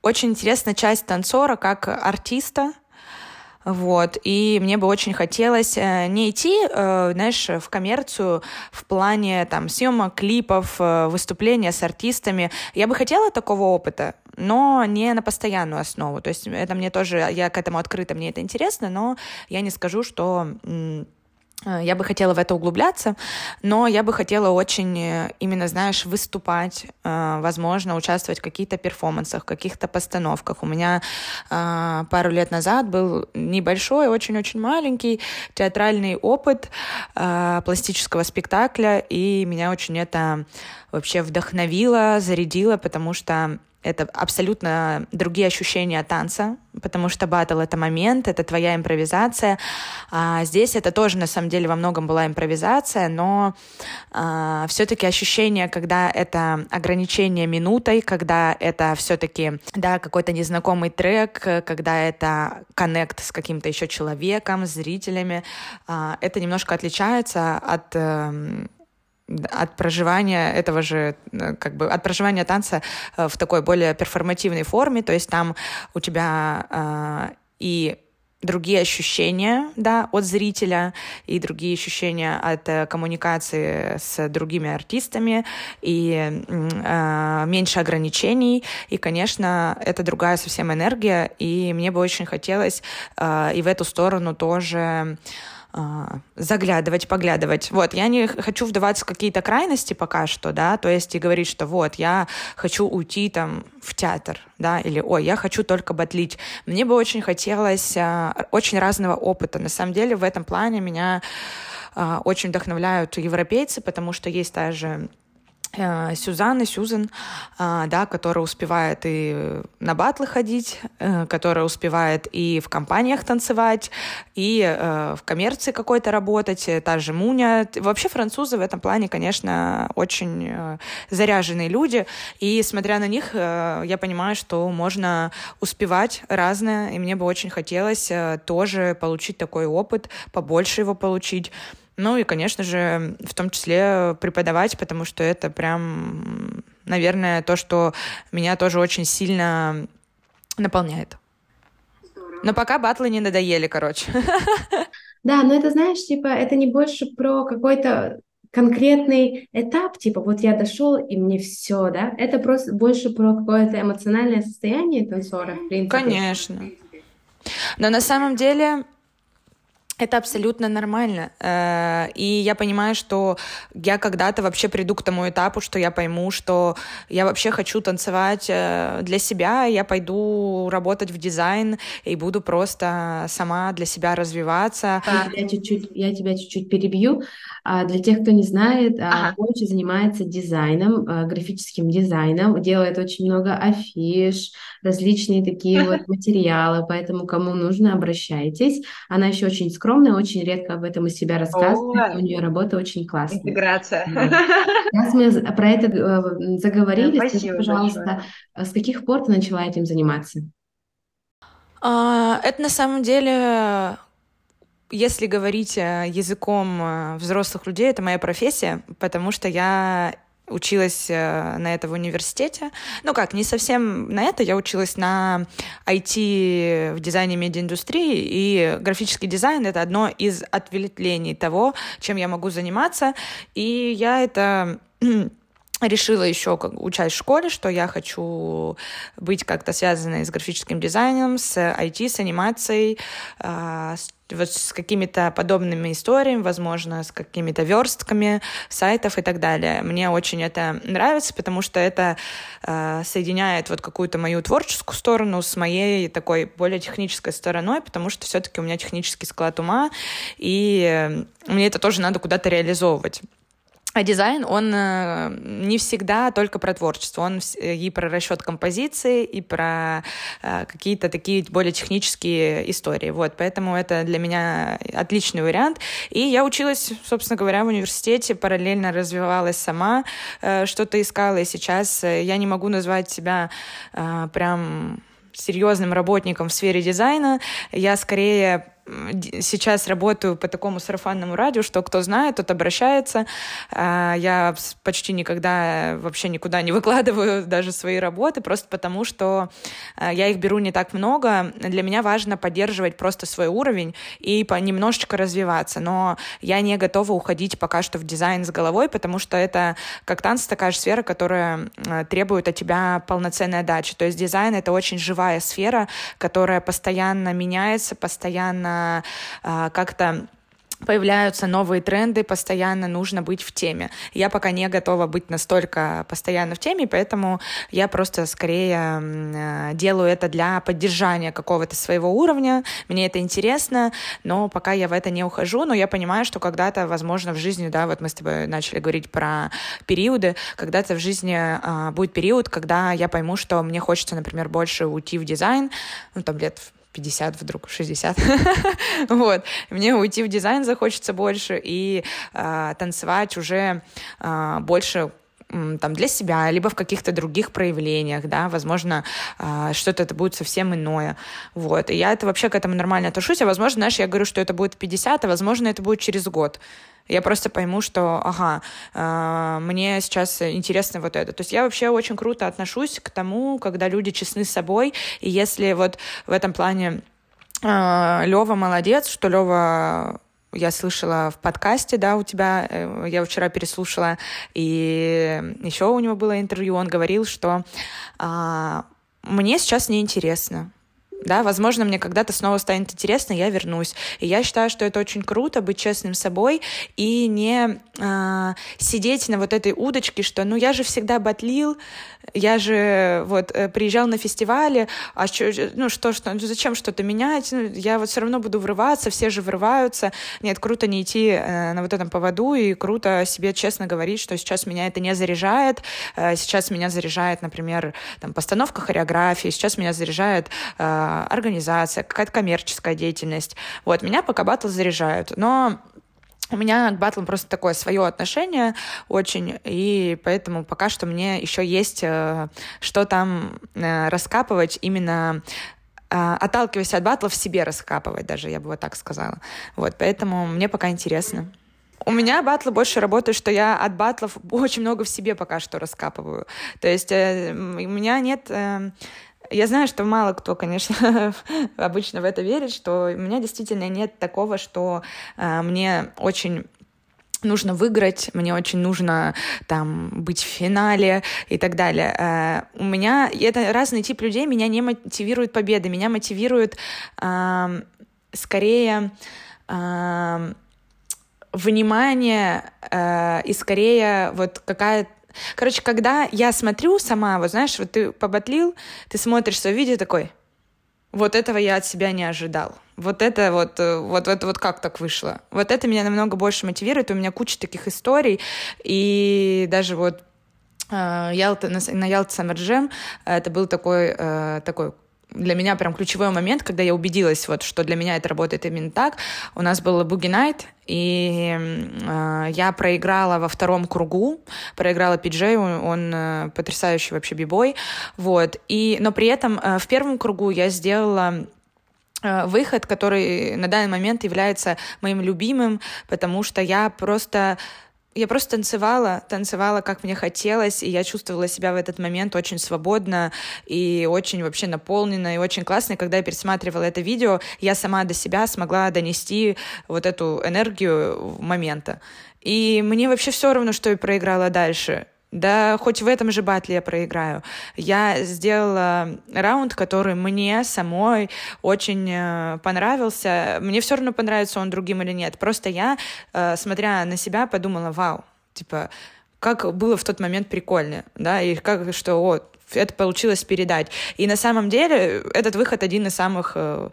S3: очень интересна часть танцора как артиста, вот, и мне бы очень хотелось э, не идти, э, знаешь, в коммерцию в плане там съемок клипов, э, выступления с артистами. Я бы хотела такого опыта, но не на постоянную основу. То есть это мне тоже, я к этому открыта, мне это интересно, но я не скажу, что я бы хотела в это углубляться, но я бы хотела очень э, именно, знаешь, выступать, э, возможно, участвовать в каких-то перформансах, каких-то постановках. У меня пару лет назад был небольшой, очень-очень маленький театральный опыт пластического спектакля, и меня очень это вообще вдохновило, зарядило, потому что это абсолютно другие ощущения танца, потому что батл — это момент, это твоя импровизация. А здесь это тоже, на самом деле, во многом была импровизация, но а, все-таки ощущение, когда это ограничение минутой, когда это все-таки, да, какой-то незнакомый трек, когда это коннект с каким-то еще человеком, с зрителями, а, это немножко отличается от э, от проживания этого же, э, как бы от проживания танца э, в такой более перформативной форме, то есть там у тебя э, и другие ощущения, да, от зрителя и другие ощущения от э, коммуникации с другими артистами и э, меньше ограничений. И, конечно, это другая совсем энергия. И мне бы очень хотелось э, и в эту сторону тоже а, заглядывать, поглядывать. Вот, я не хочу вдаваться в какие-то крайности пока что, да, то есть и говорить, что вот, я хочу уйти там в театр, да, или, ой, я хочу только батлить. Мне бы очень хотелось а, очень разного опыта. На самом деле в этом плане меня а, очень вдохновляют европейцы, потому что есть та же Э, Сюзанна, Сюзан, а, да, которая успевает и на батлы ходить, э, которая успевает и в компаниях танцевать, и э, в коммерции какой-то работать, та же Муня. Вообще французы в этом плане, конечно, очень заряженные люди, и смотря на них, я понимаю, что можно успевать разное, и мне бы очень хотелось тоже получить такой опыт, побольше его получить. Ну и, конечно же, в том числе преподавать, потому что это прям, наверное, то, что меня тоже очень сильно наполняет. Но пока батлы не надоели, короче.
S2: Да, но это, знаешь, типа, это не больше про какой-то конкретный этап, типа, вот я дошел, и мне все, да? Это просто больше про какое-то эмоциональное состояние танцора, в принципе.
S3: Конечно. Но на самом деле это абсолютно нормально. Э, и я понимаю, что я когда-то вообще приду к тому этапу, что я пойму, что я вообще хочу танцевать э, для себя, я пойду работать в дизайн и буду просто сама для себя развиваться.
S2: Я, чуть-чуть, я тебя чуть-чуть перебью. А, для тех, кто не знает, а, ага. Коучи занимается дизайном, а, графическим дизайном, делает очень много афиш, различные такие вот материалы, поэтому кому нужно, обращайтесь. Она еще очень скромная, очень редко об этом из себя рассказывает, у нее работа очень классная.
S4: Интеграция.
S2: Раз мы про это э, заговорили, скажи, пожалуйста, с каких пор ты начала этим заниматься?
S3: Это на самом деле если говорить э, языком э, взрослых людей, это моя профессия, потому что я училась э, на это в университете. Ну как, не совсем на это, я училась на IT в дизайне медиаиндустрии, и графический дизайн — это одно из ответвлений того, чем я могу заниматься, и я это решила еще, как, учась в школе, что я хочу быть как-то связанной с графическим дизайном, с IT, с анимацией, э, с, вот с какими-то подобными историями, возможно, с какими-то верстками сайтов и так далее. Мне очень это нравится, потому что это э, соединяет вот какую-то мою творческую сторону с моей такой более технической стороной, потому что все-таки у меня технический склад ума, и мне это тоже надо куда-то реализовывать. А дизайн, он э, не всегда только про творчество, он и про расчет композиции, и про э, какие-то такие более технические истории. Вот, поэтому это для меня отличный вариант. И я училась, собственно говоря, в университете, параллельно развивалась сама, э, что-то искала, и сейчас я не могу назвать себя прям серьезным работником в сфере дизайна. Я скорее сейчас работаю по такому сарафанному радио, что кто знает, тот обращается. А, я почти никогда вообще никуда не выкладываю даже свои работы, просто потому что а, я их беру не так много. Для меня важно поддерживать просто свой уровень и немножечко развиваться. Но я не готова уходить пока что в дизайн с головой, потому что это как танцы такая же сфера, которая требует от тебя полноценной отдачи. То есть дизайн — это очень живая сфера, которая постоянно меняется, постоянно а, как-то появляются новые тренды, постоянно нужно быть в теме. Я пока не готова быть настолько постоянно в теме, поэтому я просто скорее э, делаю это для поддержания какого-то своего уровня. Мне это интересно, но пока я в это не ухожу, но я понимаю, что когда-то, возможно, в жизни, да, вот мы с тобой начали говорить про периоды, когда-то в жизни а, будет период, когда я пойму, что мне хочется, например, больше уйти в дизайн, ну, там лет 50 вдруг, 60. вот. Мне уйти в дизайн захочется больше и э, танцевать уже э, больше там для себя, либо в каких-то других проявлениях, да, возможно, э, что-то это будет совсем иное, вот, и я это вообще к этому нормально отношусь, а возможно, знаешь, я говорю, что это будет 50, а возможно, это будет через год, я просто пойму, что, ага, э, мне сейчас интересно вот это. То есть я вообще очень круто отношусь к тому, когда люди честны с собой, и если вот в этом плане э, Лева молодец, что Лева я слышала в подкасте, да, у тебя, э, я вчера переслушала, и еще у него было интервью, он говорил, что а, мне сейчас неинтересно да, возможно, мне когда-то снова станет интересно, я вернусь. И я считаю, что это очень круто быть честным собой и не э, сидеть на вот этой удочке, что, ну, я же всегда батлил, я же вот э, приезжал на фестивале, а что, ну, что, что, ну, зачем что-то менять? Ну, я вот все равно буду врываться, все же врываются. Нет, круто не идти э, на вот этом поводу, и круто себе честно говорить, что сейчас меня это не заряжает, э, сейчас меня заряжает, например, там, постановка хореографии, сейчас меня заряжает э, организация, какая-то коммерческая деятельность. Вот, меня пока батл заряжают. Но у меня к батлам просто такое свое отношение очень, и поэтому пока что мне еще есть э, что там э, раскапывать именно э, отталкиваясь от батлов, себе раскапывать даже, я бы вот так сказала. Вот, поэтому мне пока интересно. У меня батлы больше работают, что я от батлов очень много в себе пока что раскапываю. То есть э, у меня нет... Э, я знаю, что мало кто, конечно, обычно в это верит, что у меня действительно нет такого, что э, мне очень нужно выиграть, мне очень нужно там быть в финале и так далее. Э, у меня это разный тип людей, меня не мотивирует победа, меня мотивирует э, скорее э, внимание э, и скорее вот какая-то Короче, когда я смотрю сама, вот знаешь, вот ты побатлил, ты смотришь свое видео такой, вот этого я от себя не ожидал. Вот это вот, э, вот, вот, вот как так вышло. Вот это меня намного больше мотивирует. У меня куча таких историй. И даже вот э, Ялта, на, на Ялта Summer Jam это был такой, э, такой для меня прям ключевой момент, когда я убедилась, вот, что для меня это работает именно так. У нас был Буги Найт, и э, я проиграла во втором кругу, проиграла Пиджей, он, он э, потрясающий вообще бибой, вот. И, но при этом э, в первом кругу я сделала э, выход, который на данный момент является моим любимым, потому что я просто я просто танцевала, танцевала, как мне хотелось, и я чувствовала себя в этот момент очень свободно и очень вообще наполненно, и очень классно. И когда я пересматривала это видео, я сама до себя смогла донести вот эту энергию момента. И мне вообще все равно, что я проиграла дальше. Да хоть в этом же батле я проиграю. Я сделала раунд, который мне самой очень э, понравился. Мне все равно понравится он другим или нет. Просто я, э, смотря на себя, подумала, вау, типа, как было в тот момент прикольно, да, и как, что, о, это получилось передать. И на самом деле этот выход один из самых э,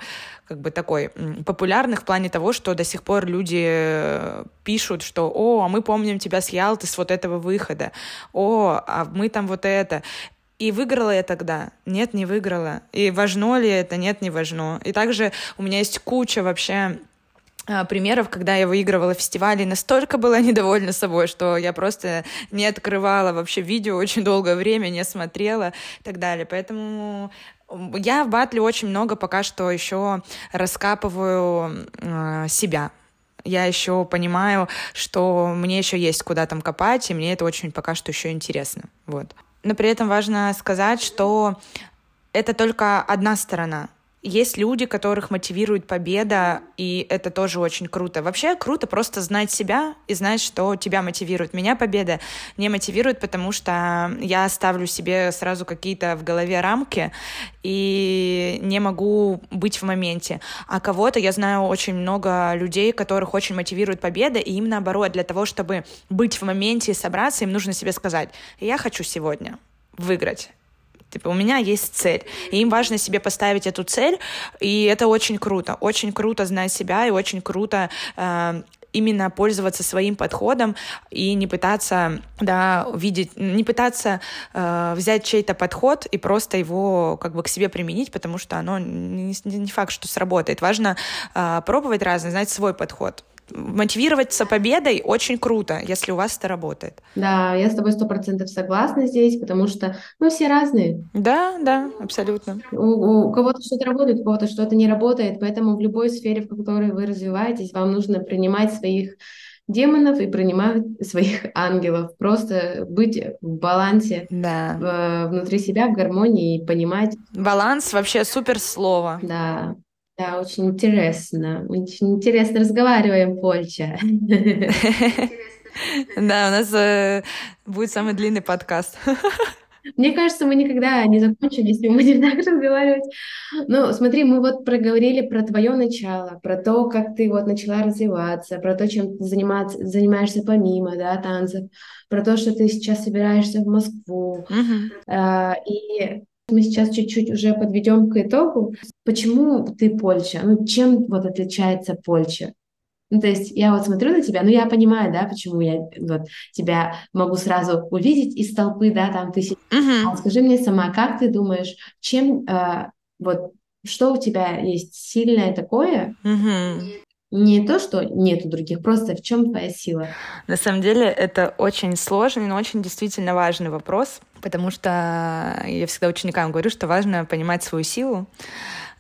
S3: как бы такой популярный в плане того, что до сих пор люди э, пишут, что «О, а мы помним тебя с Ялты, с вот этого выхода», «О, а мы там вот это». И выиграла я тогда? Нет, не выиграла. И важно ли это? Нет, не важно. И также у меня есть куча вообще а, примеров, когда я выигрывала фестивали, настолько была недовольна собой, что я просто не открывала вообще видео очень долгое время, не смотрела и так далее. Поэтому я в батле очень много пока что еще раскапываю э, себя. Я еще понимаю, что мне еще есть куда там копать, и мне это очень пока что еще интересно. Вот. Но при этом важно сказать, что это только одна сторона есть люди, которых мотивирует победа, и это тоже очень круто. Вообще круто просто знать себя и знать, что тебя мотивирует. Меня победа не мотивирует, потому что я ставлю себе сразу какие-то в голове рамки и не могу быть в моменте. А кого-то я знаю очень много людей, которых очень мотивирует победа, и им наоборот, для того, чтобы быть в моменте и собраться, им нужно себе сказать, я хочу сегодня выиграть Типа, у меня есть цель. И им важно себе поставить эту цель, и это очень круто. Очень круто знать себя, и очень круто э, именно пользоваться своим подходом и не пытаться, да, видеть, не пытаться э, взять чей-то подход и просто его как бы к себе применить, потому что оно не, не факт, что сработает. Важно э, пробовать разное, знать свой подход мотивироваться победой очень круто, если у вас это работает.
S2: Да, я с тобой сто процентов согласна здесь, потому что мы все разные.
S3: Да, да, абсолютно.
S2: У, у кого-то что-то работает, у кого-то что-то не работает, поэтому в любой сфере, в которой вы развиваетесь, вам нужно принимать своих демонов и принимать своих ангелов. Просто быть в балансе
S3: да.
S2: в, внутри себя, в гармонии и понимать.
S3: Баланс вообще супер слово.
S2: Да. Да, очень интересно. Очень интересно разговариваем, Польча.
S3: Да, у нас э, будет самый длинный подкаст.
S2: Мне кажется, мы никогда не закончим, если мы будем так разговаривать. Ну, смотри, мы вот проговорили про твое начало, про то, как ты вот начала развиваться, про то, чем ты заниматься, занимаешься помимо, да, танцев, про то, что ты сейчас собираешься в Москву. А, и мы сейчас чуть-чуть уже подведем к итогу. Почему ты Польша? Ну, чем вот отличается Польша? Ну, то есть я вот смотрю на тебя, ну, я понимаю, да, почему я вот тебя могу сразу увидеть из толпы, да, там ты
S3: Uh-huh.
S2: А скажи мне сама, как ты думаешь, чем э, вот что у тебя есть сильное такое,
S3: Uh-huh.
S2: Не то, что нету других, просто в чем твоя сила?
S3: На самом деле это очень сложный, но очень действительно важный вопрос, потому что я всегда ученикам говорю, что важно понимать свою силу,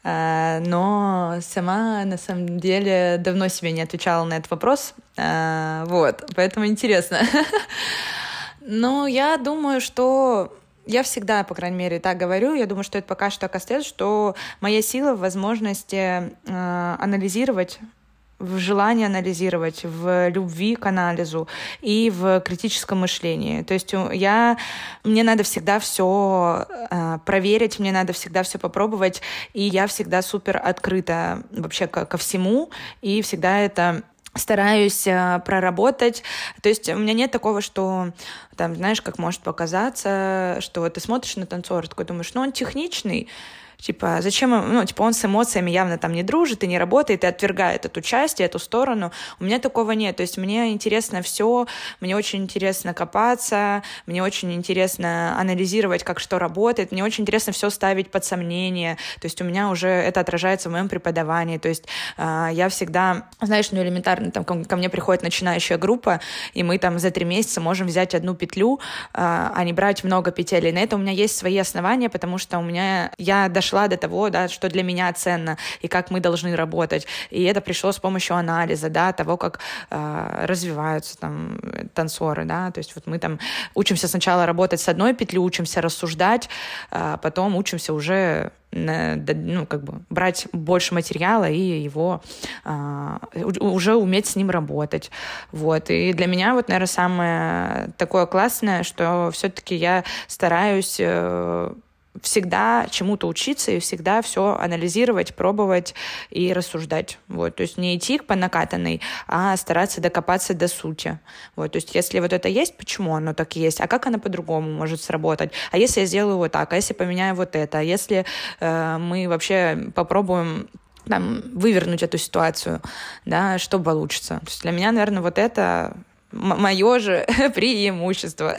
S3: э, но сама на самом деле давно себе не отвечала на этот вопрос, э, вот, поэтому интересно. Но я думаю, что я всегда, по крайней мере, так говорю. Я думаю, что это пока что так остается, что моя сила в возможности э, анализировать в желании анализировать, в любви к анализу и в критическом мышлении. То есть я, мне надо всегда все э, проверить, мне надо всегда все попробовать, и я всегда супер открыта вообще ко, ко всему, и всегда это стараюсь э, проработать. То есть у меня нет такого, что там, знаешь, как может показаться, что ты смотришь на танцора, такой думаешь, ну он техничный, Типа, зачем, ну, типа, он с эмоциями явно там не дружит и не работает, и отвергает эту часть, и эту сторону. У меня такого нет. То есть мне интересно все, мне очень интересно копаться, мне очень интересно анализировать, как что работает, мне очень интересно все ставить под сомнение. То есть у меня уже это отражается в моем преподавании. То есть э, я всегда, знаешь, ну, элементарно, там ко, ко мне приходит начинающая группа, и мы там за три месяца можем взять одну петлю, э, а не брать много петель. И на это у меня есть свои основания, потому что у меня, я дошла дошла до того, да, что для меня ценно и как мы должны работать. И это пришло с помощью анализа, да, того, как э, развиваются там танцоры, да, то есть вот мы там учимся сначала работать с одной петлей, учимся рассуждать, а потом учимся уже ну, как бы брать больше материала и его а, уже уметь с ним работать. Вот. И для меня вот, наверное, самое такое классное, что все-таки я стараюсь э, всегда чему-то учиться и всегда все анализировать, пробовать и рассуждать. Вот. То есть не идти по накатанной, а стараться докопаться до сути. Вот. То есть если вот это есть, почему оно так есть, а как оно по-другому может сработать? А если я сделаю вот так, а если поменяю вот это, а если э, мы вообще попробуем там, вывернуть эту ситуацию, да, что получится. То есть для меня, наверное, вот это мое же преимущество.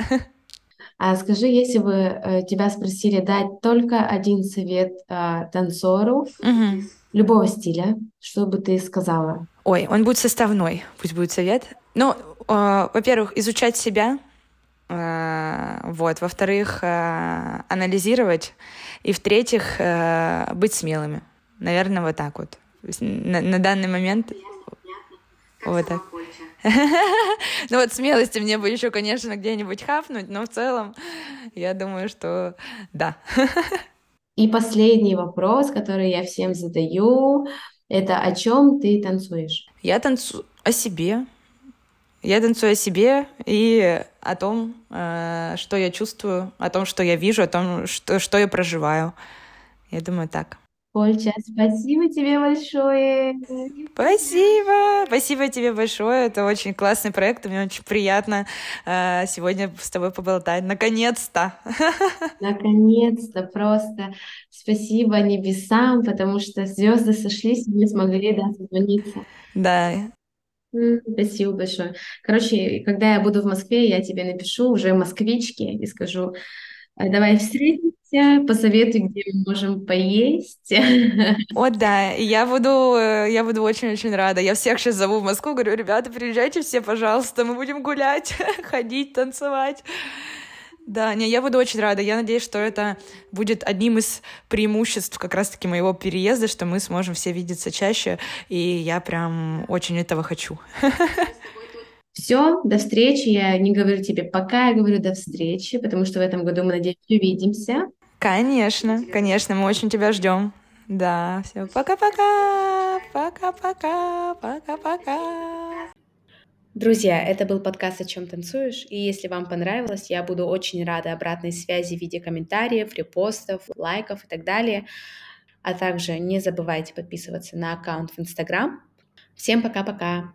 S2: А скажи, если бы э, тебя спросили дать только один совет э, танцору угу. любого стиля, что бы ты сказала?
S3: Ой, он будет составной, пусть будет совет. Ну, э, во-первых, изучать себя, э, вот. Во-вторых, э, анализировать, и в-третьих, э, быть смелыми. Наверное, вот так вот. На, на данный момент вот так. Ну вот смелости мне бы еще, конечно, где-нибудь хапнуть, но в целом я думаю, что да.
S2: И последний вопрос, который я всем задаю, это о чем ты танцуешь?
S3: Я танцую о себе. Я танцую о себе и о том, э, что я чувствую, о том, что я вижу, о том, что, что я проживаю. Я думаю, так.
S2: Ольча, спасибо тебе большое.
S3: Спасибо, спасибо тебе большое. Это очень классный проект, мне очень приятно э, сегодня с тобой поболтать. Наконец-то.
S2: Наконец-то, просто спасибо небесам, потому что звезды сошлись, мы смогли да, созвониться.
S3: Да.
S2: Спасибо большое. Короче, когда я буду в Москве, я тебе напишу уже москвичке и скажу, «А давай встретимся посоветуй, где мы можем поесть.
S3: О, да, я буду, э, я буду очень-очень рада. Я всех сейчас зову в Москву, говорю, ребята, приезжайте все, пожалуйста, мы будем гулять, ходить, танцевать. Да, не, я буду очень рада. Я надеюсь, что это будет одним из преимуществ как раз-таки моего переезда, что мы сможем все видеться чаще, и я прям очень этого хочу.
S2: Все, до встречи. Я не говорю тебе пока, я говорю до встречи, потому что в этом году мы, надеюсь, увидимся.
S3: Конечно, конечно, мы очень тебя ждем. Да, все, пока-пока, пока-пока, пока-пока.
S1: Друзья, это был подкаст «О чем танцуешь?» И если вам понравилось, я буду очень рада обратной связи в виде комментариев, репостов, лайков и так далее. А также не забывайте подписываться на аккаунт в Инстаграм. Всем пока-пока!